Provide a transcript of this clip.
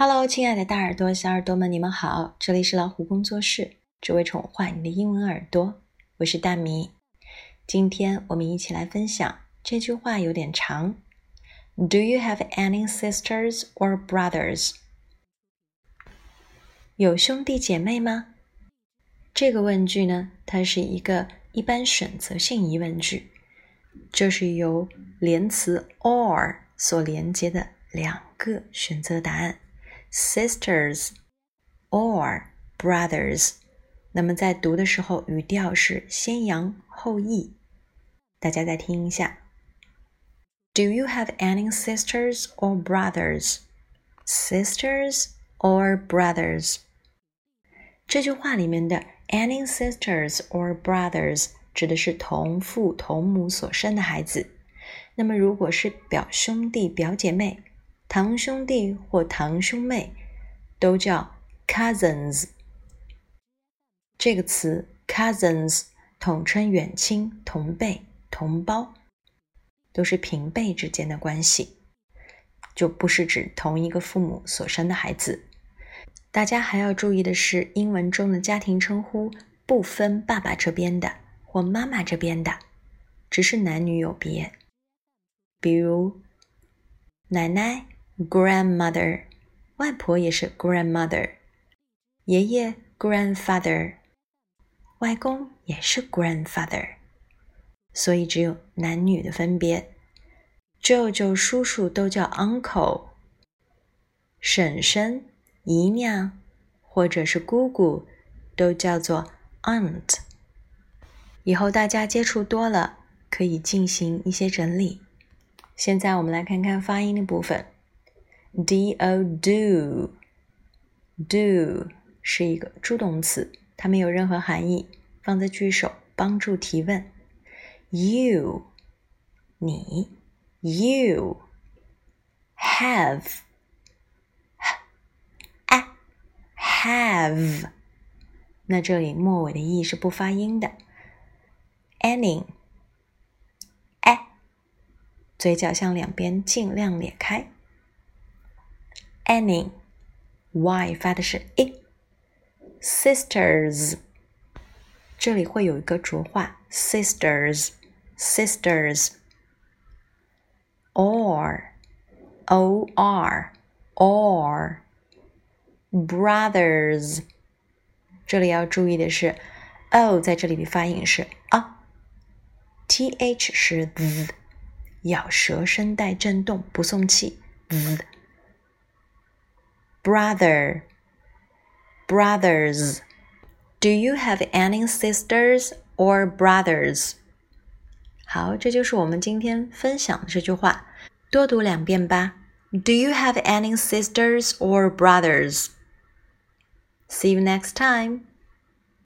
Hello，亲爱的大耳朵、小耳朵们，你们好！这里是老虎工作室，只为宠坏你的英文耳朵。我是大米。今天我们一起来分享这句话，有点长。Do you have any sisters or brothers？有兄弟姐妹吗？这个问句呢，它是一个一般选择性疑问句，就是由连词 or 所连接的两个选择答案 ：sisters or brothers。那么在读的时候，语调是先扬后抑。大家再听一下。Do you have any sisters or brothers? Sisters or brothers? 这句话里面的 any sisters or brothers 指的是同父同母所生的孩子。那么如果是表兄弟、表姐妹、 堂兄弟或堂兄妹，都叫 cousins。这个词 cousins 统称远亲、同辈。同胞都是平辈之间的关系，就不是指同一个父母所生的孩子。大家还要注意的是，英文中的家庭称呼不分爸爸这边的或妈妈这边的，只是男女有别。比如奶奶 （grandmother），外婆也是 grandmother；爷爷 （grandfather），外公也是 grandfather。所以只有男女的分别，舅舅、叔叔都叫 uncle，婶婶、姨娘或者是姑姑都叫做 aunt。以后大家接触多了，可以进行一些整理。现在我们来看看发音的部分，do do do 是一个助动词，它没有任何含义，放在句首帮助提问。You，你，You have，啊，have，那这里末尾的 e 是不发音的。Any，哎，嘴角向两边尽量咧开。Any，y 发的是 i。Sisters，这里会有一个浊化，sisters。sisters or or or brothers。这里要注意的是，o 在这里的发音是啊，th 是 z，咬舌声带震动，不送气。z brother brothers. Do you have any sisters or brothers? 好，这就是我们今天分享的这句话，多读两遍吧。Do you have any sisters or brothers? See you next time.